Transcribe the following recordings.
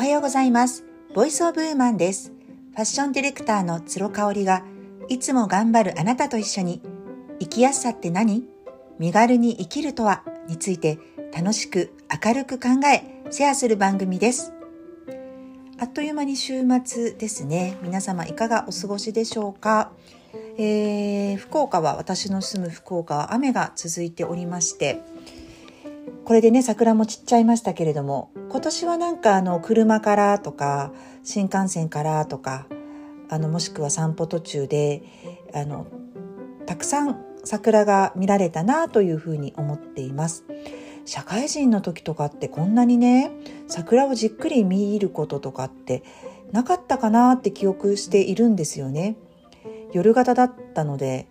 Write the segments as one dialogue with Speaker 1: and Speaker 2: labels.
Speaker 1: はようございます。ボイスオブウーマンです。ファッションディレクターの鶴香織が、いつも頑張るあなたと一緒に、生きやすさって何？身軽に生きるとは？について楽しく明るく考え、シェアする番組です。あっという間に週末ですね。皆様いかがお過ごしでしょうか？えー、福岡は私の住む福岡は雨が続いておりましてこれでね桜も散っちゃいましたけれども今年はなんかあの車からとか新幹線からとかあのもしくは散歩途中であのたくさん桜が見られたなというふうに思っています。社会人の時とかってこんなにね桜をじっくり見ることとかってなかったかなって記憶しているんですよね。夜型だったので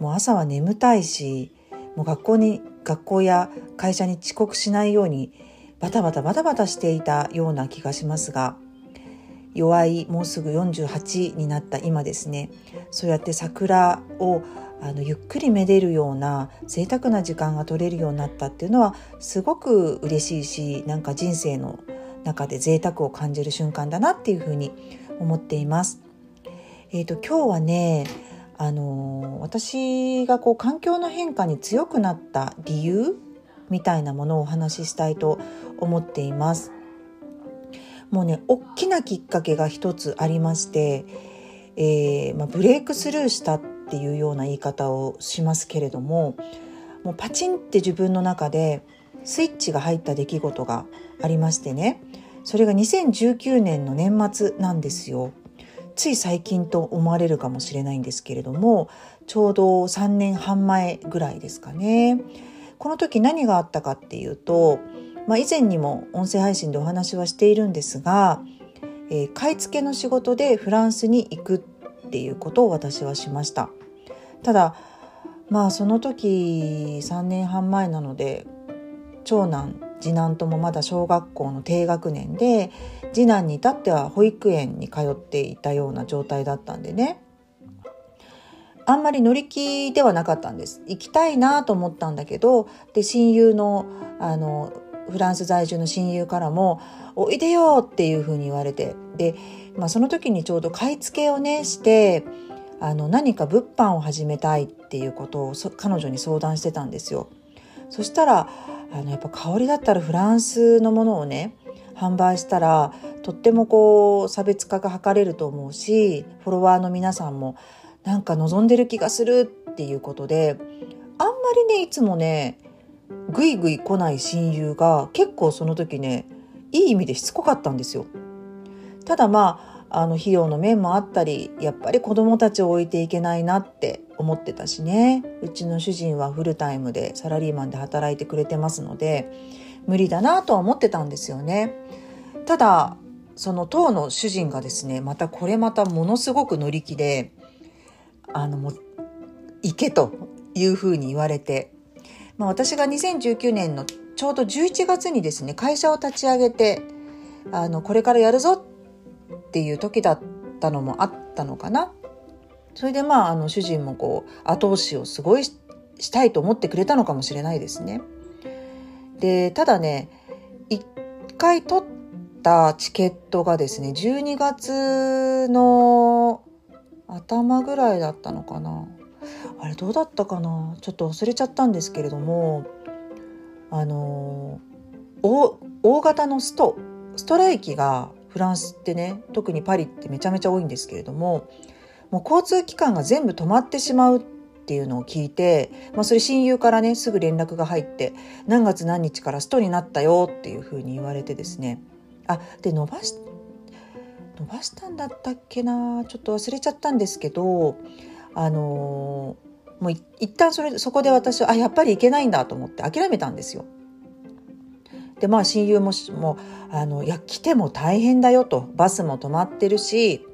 Speaker 1: もう朝は眠たいしもう学校に学校や会社に遅刻しないようにバタバタバタバタしていたような気がしますが弱いもうすぐ48になった今ですねそうやって桜をあのゆっくりめでるような贅沢な時間が取れるようになったっていうのはすごく嬉しいしなんか人生の中で贅沢を感じる瞬間だなっていうふうに思っています。えーと、今日はねあの私がこう環境の変化に強くなった理由みたいなものをお話ししたいと思っています。もうね大きなきっかけが一つありまして、えー、まあ、ブレイクスルーしたっていうような言い方をしますけれどももうパチンって自分の中でスイッチが入った出来事がありましてねそれが2019年の年末なんですよ。つい最近と思われるかもしれないんですけれどもちょうど3年半前ぐらいですかね。この時何があったかっていうと、まあ、以前にも音声配信でお話はしているんですが、えー、買い付けの仕事でフランスに行くっていうことを私はしました。ただまあその時3年半前なので長男次男ともまだ小学校の低学年で次男に至っては保育園に通っていたような状態だったんでねあんまり乗り気ではなかったんです行きたいなと思ったんだけどで親友のあのフランス在住の親友からも「おいでよ!」っていうふうに言われてで、まあ、その時にちょうど買い付けをねしてあの何か物販を始めたいっていうことを彼女に相談してたんですよ。そしたらあのやっぱ香りだったらフランスのものをね販売したらとってもこう差別化が図れると思うしフォロワーの皆さんもなんか望んでる気がするっていうことであんまりねいつもねぐいぐい来ない親友が結構その時ねいい意味でしつこかったんですよ。ただまああの費用の面もあったりやっぱり子供たちを置いていけないなって思ってたしねうちの主人はフルタイムでサラリーマンで働いてくれてますので無理だなとは思ってたんですよね。ただその当の主人がですねまたこれまたものすごく乗り気であのもう行けというふうに言われて、まあ、私が2019年のちょうど11月にですね会社を立ち上げてあのこれからやるぞっていう時だったのもあったのかな。それでまああの主人もこう後押しをすごいしたいと思ってくれたのかもしれないですね。でただね一回取ったチケットがですね12月の頭ぐらいだったのかなあれどうだったかな？ちょっと忘れちゃったんですけれどもあの大大型のストストライキがフランスってね特にパリってめちゃめちゃ多いんですけれどももう交通機関が全部止まってしまうっていうのを聞いて、まあ、それ親友からねすぐ連絡が入って何月何日からストになったよっていうふうに言われてですね。あで伸ばし伸ばしたんだったっけな？ちょっと忘れちゃったんですけどあのー、もう一旦それそこで私はあやっぱり行けないんだと思って諦めたんですよ。でまあ親友ももあのいや来ても大変だよと。バスも止まってるし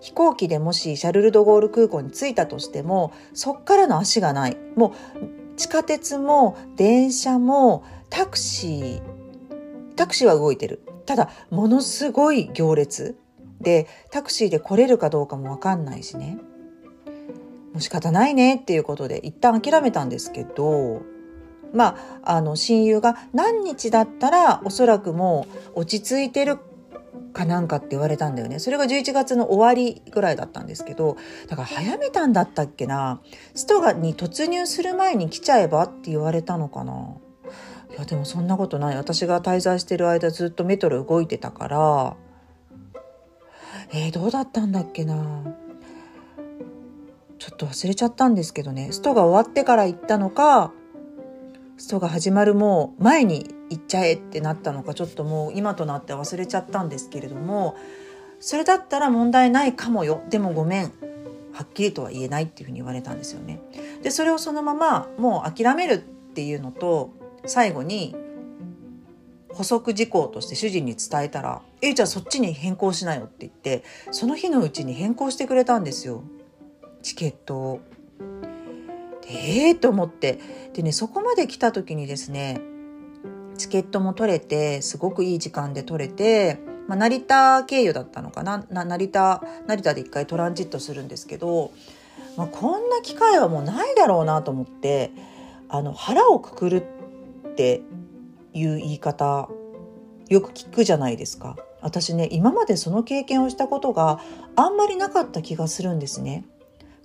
Speaker 1: 飛行機でもしシャルル・ド・ゴール空港に着いたとしてもそっからの足がない。もう地下鉄も電車もタクシータクシーは動いてる。ただものすごい行列。でタクシーで来れるかどうかも分かんないしね。もう仕方ないねっていうことで一旦諦めたんですけどまあ、あの親友が何日だったらおそらくもう落ち着いてるかなんかって言われたんだよね。それが11月の終わりぐらいだったんですけど、だから早めたんだったっけな。ストアに突入する前に来ちゃえばって言われたのかな。いやでもそんなことない。私が滞在してる間ずっとメトロ動いてたから、えー、どうだったんだっけな。ちょっと忘れちゃったんですけどね。ストが終わってから行ったのか、ストが始まるもう前に行っちゃえってなったのかちょっともう今となって忘れちゃったんですけれどもそれだったら問題ないかもよ。でもごめん。はっきりとは言えないっていうふうに言われたんですよね。でそれをそのままもう諦めるっていうのと最後に補足事項として主人に伝えたら「えじゃあそっちに変更しなよ」って言ってその日のうちに変更してくれたんですよ。チケットを。ええー、と思って。でねそこまで来た時にですねチケットも取れてすごくいい時間で取れて、まあ、成田経由だったのかな？成田成田で一回トランジットするんですけど、まあ、こんな機会はもうないだろうなと思ってあの腹をくくるっていう言い方よく聞くじゃないですか。私ね今までその経験をしたことがあんまりなかった気がするんですね。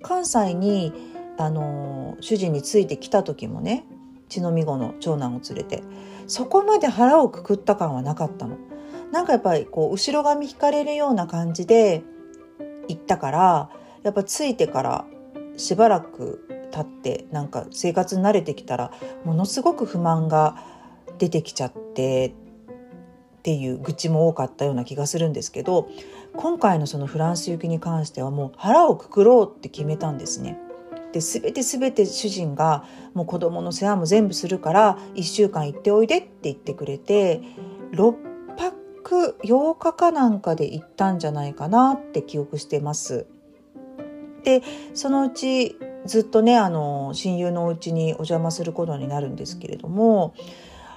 Speaker 1: 関西にあの主人についてきた時もね血のみ子の長男を連れてそこまで腹をくくった感はなかったの。なんかやっぱりこう後ろ髪引かれるような感じで行ったからやっぱついてからしばらく経ってなんか生活に慣れてきたらものすごく不満が出てきちゃってっていう愚痴も多かったような気がするんですけど今回のそのフランス行きに関してはもう腹をくくろうって決めたんですね。で全て全て主人がもう子供の世話も全部するから1週間行っておいでって言ってくれて6泊8日かなんかで行ったんじゃないかなって記憶してます。でそのうちずっとねあの親友のお家にお邪魔することになるんですけれども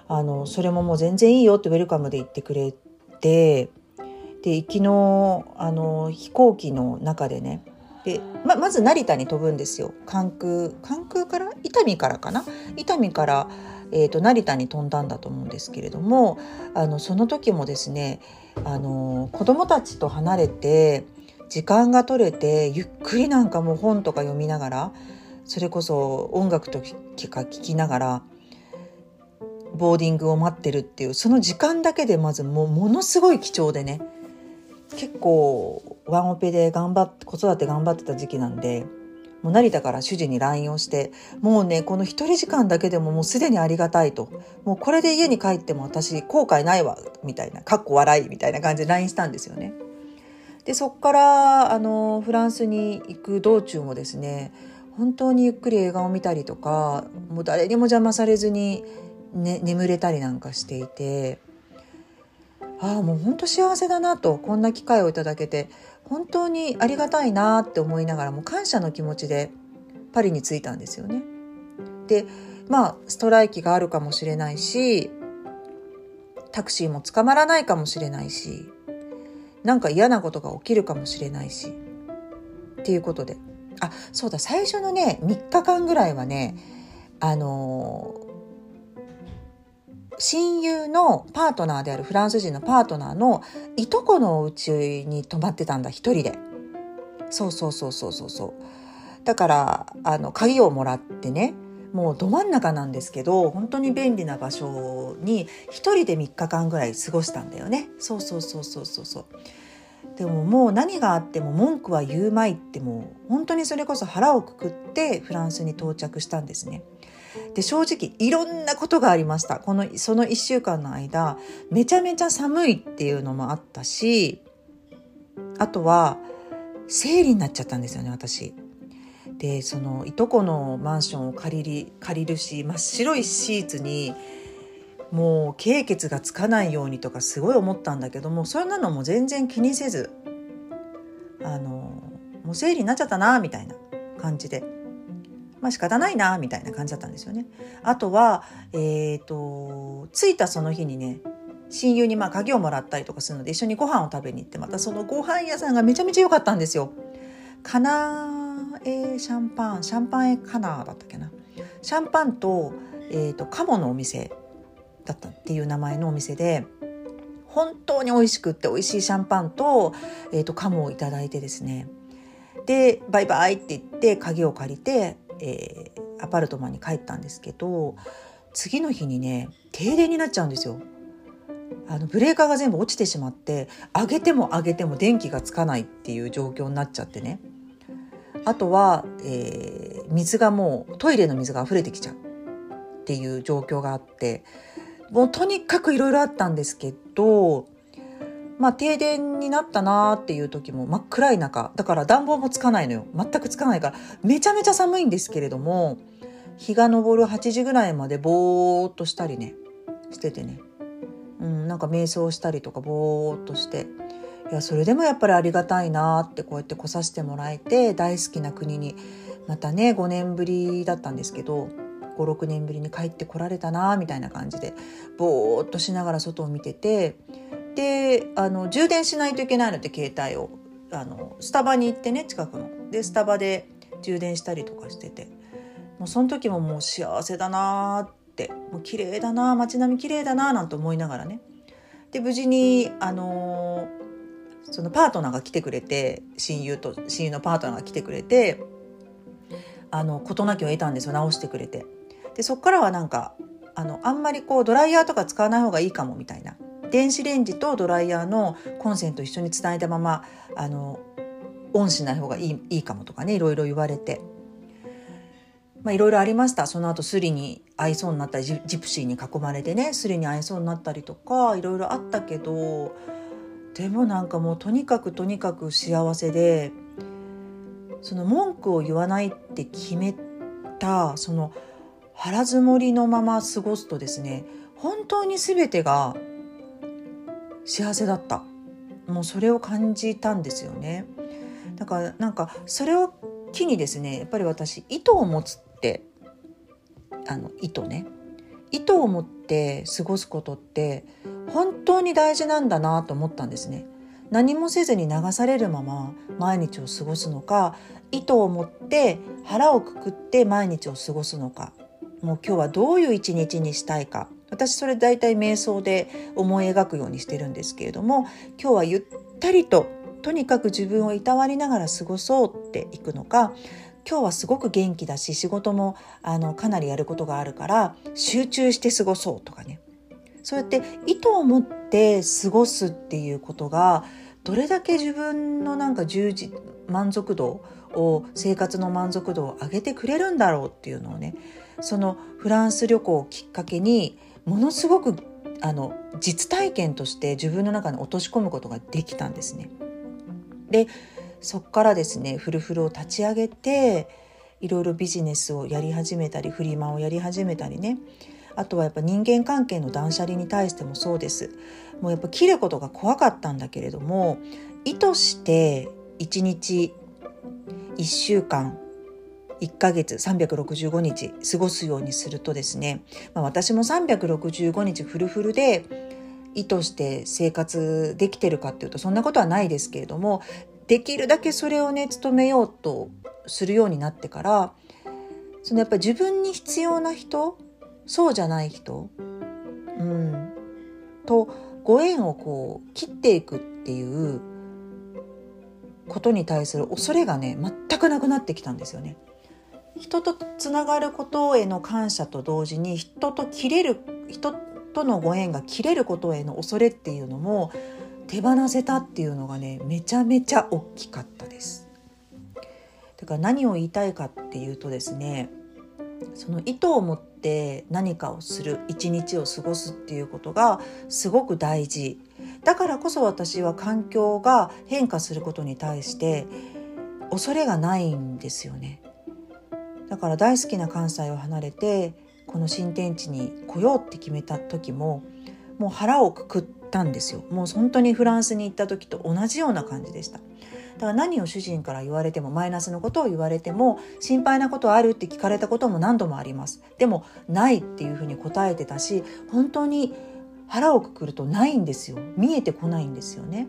Speaker 1: あのそれももう全然いいよってウェルカムで言ってくれてで行きのあの飛行機の中でねでままず成田に飛ぶんですよ。関空関空から？伊丹からかな？伊丹から、えーと、成田に飛んだんだと思うんですけれどもあのその時もですねあの子供たちと離れて時間が取れてゆっくりなんかもう本とか読みながらそれこそ音楽とか聴きながらボーディングを待ってるっていうその時間だけでまずもうものすごい貴重でね結構ワンオペで頑張って子育て頑張ってた時期なんでもう成田から主人に LINE をしてもうねこの一人時間だけでももうすでにありがたいともうこれで家に帰っても私後悔ないわみたいなかっこ笑いみたいな感じで LINE したんですよね。でそっからあのフランスに行く道中もですね本当にゆっくり映画を見たりとかもう誰にも邪魔されずに、ね、眠れたりなんかしていてああもう本当幸せだなとこんな機会をいただけて本当にありがたいなって思いながらも感謝の気持ちでパリに着いたんですよね。でまあストライキがあるかもしれないしタクシーも捕まらないかもしれないしなんか嫌なことが起きるかもしれないしっていうことであそうだ最初のね3日間ぐらいはねあの親友のパートナーであるフランス人のパートナーのいとこのお家に泊まってたんだ一人で。そうそうそうそうそうそう。だからあの鍵をもらってねもうど真ん中なんですけど本当に便利な場所に一人で3日間ぐらい過ごしたんだよね。そうそうそうそうそうそう。でももう何があっても文句は言うまいってもう本当にそれこそ腹をくくってフランスに到着したんですね。で正直いろんなことがありましたこのその1週間の間めちゃめちゃ寒いっていうのもあったしあとは生理になっちゃったんですよね私。でそのいとこのマンションを借りり借りるし真っ白いシーツにもう経血がつかないようにとかすごい思ったんだけどもそんなのも全然気にせずあのもう生理になっちゃったなみたいな感じでまあ仕方ないなみたいな感じだったんですよね。あとは、えっ、ー、と、着いたその日にね、親友にまあ鍵をもらったりとかするので一緒にご飯を食べに行ってまたそのご飯屋さんがめちゃめちゃ良かったんですよ。カナエシャンパンシャンパンエカナーだったっけなシャンパンと,、えーと、カモのお店だったっていう名前のお店で本当に美味しくって美味しいシャンパンと,、えーと、カモをいただいてですねでバイバイって言って鍵を借りて、えー、アパルトマンに帰ったんですけど次の日にね停電になっちゃうんですよ。あのブレーカーが全部落ちてしまって上げても上げても電気がつかないっていう状況になっちゃってねあとは、えー、水がもうトイレの水が溢れてきちゃうっていう状況があってもうとにかくいろいろあったんですけどまあ停電になったなーっていう時も真っ暗い中だから暖房もつかないのよ。全くつかないからめちゃめちゃ寒いんですけれども日が昇る8時ぐらいまでぼーっとしたりねしててね。うん、なんか瞑想したりとかぼーっとして。いやそれでもやっぱりありがたいなってこうやって来させてもらえて大好きな国にまたね5年ぶりだったんですけど56年ぶりに帰ってこられたなみたいな感じでぼーっとしながら外を見ててであの充電しないといけないので携帯をあのスタバに行ってね近くの。でスタバで充電したりとかしてて。もうその時ももう幸せだなって。もう綺麗だな街並み綺麗だななんて思いながらね。で無事にあのー、そのパートナーが来てくれて親友と親友のパートナーが来てくれてあの事なきを得たんですよ直してくれて。でそっからはなんかあのあんまりこうドライヤーとか使わない方がいいかもみたいな。電子レンジとドライヤーのコンセント一緒につないだままあのオンしない方がいいいいかもとかねいろいろ言われて。まあ、いろいろありました。その後スリに会いそうになったりジプシーに囲まれてねスリに会いそうになったりとかいろいろあったけどでもなんかもうとにかくとにかく幸せでその文句を言わないって決めたその腹積もりのまま過ごすとですね本当に全てが幸せだった。もうそれを感じたんですよね。だからなんかそれを機にですねやっぱり私意図を持つってあの意図ね。意図を持って過ごすことって本当に大事なんだなと思ったんですね。何もせずに流されるまま毎日を過ごすのか意図を持って腹をくくって毎日を過ごすのか。もう今日はどういう一日にしたいか。私それ大体瞑想で思い描くようにしてるんですけれども今日はゆったりととにかく自分をいたわりながら過ごそうっていくのか今日はすごく元気だし仕事もあのかなりやることがあるから集中して過ごそうとかね。そうやって意図を持って過ごすっていうことがどれだけ自分のなんか充実満足度を生活の満足度を上げてくれるんだろうっていうのをねそのフランス旅行をきっかけにものすごくあの実体験として自分の中に落とし込むことができたんですね。でそこからですねフルフルを立ち上げていろいろビジネスをやり始めたりフリマをやり始めたりねあとはやっぱ人間関係の断捨離に対してもそうですもうやっぱ切ることが怖かったんだけれども意図して1日1週間1ヶ月365日過ごすようにするとですね、まあ、私も365日フルフルで意図して生活できてるかっていうとそんなことはないですけれどもできるだけそれをね努めようとするようになってからそのやっぱり自分に必要な人そうじゃない人、うん、とご縁をこう切っていくっていうことに対する恐れがね全くなくなってきたんですよね。人とつながることへの感謝と同時に人と切れる人とのご縁が切れることへの恐れっていうのも手放せたっていうのがねめちゃめちゃ大きかったです。だから何を言いたいかっていうとですねその意図を持って何かをする一日を過ごすっていうことがすごく大事だからこそ私は環境が変化することに対して恐れがないんですよねだから大好きな関西を離れてこの新天地に来ようって決めた時ももう腹をくくったんですよ。もう本当にフランスに行った時と同じような感じでした。だから何を主人から言われてもマイナスのことを言われても心配なことあるって聞かれたことも何度もあります。でもないっていうふうに答えてたし本当に腹をくくるとないんですよ。見えてこないんですよね。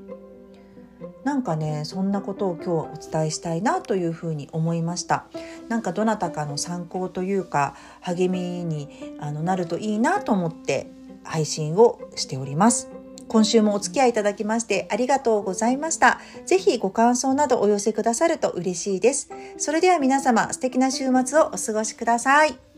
Speaker 1: なんかねそんなことを今日お伝えしたいなというふうに思いましたなんかどなたかの参考というか励みにあのなるといいなと思って配信をしております。今週もお付き合いいただきましてありがとうございました。ぜひご感想などお寄せくださると嬉しいです。それでは皆様素敵な週末をお過ごしください。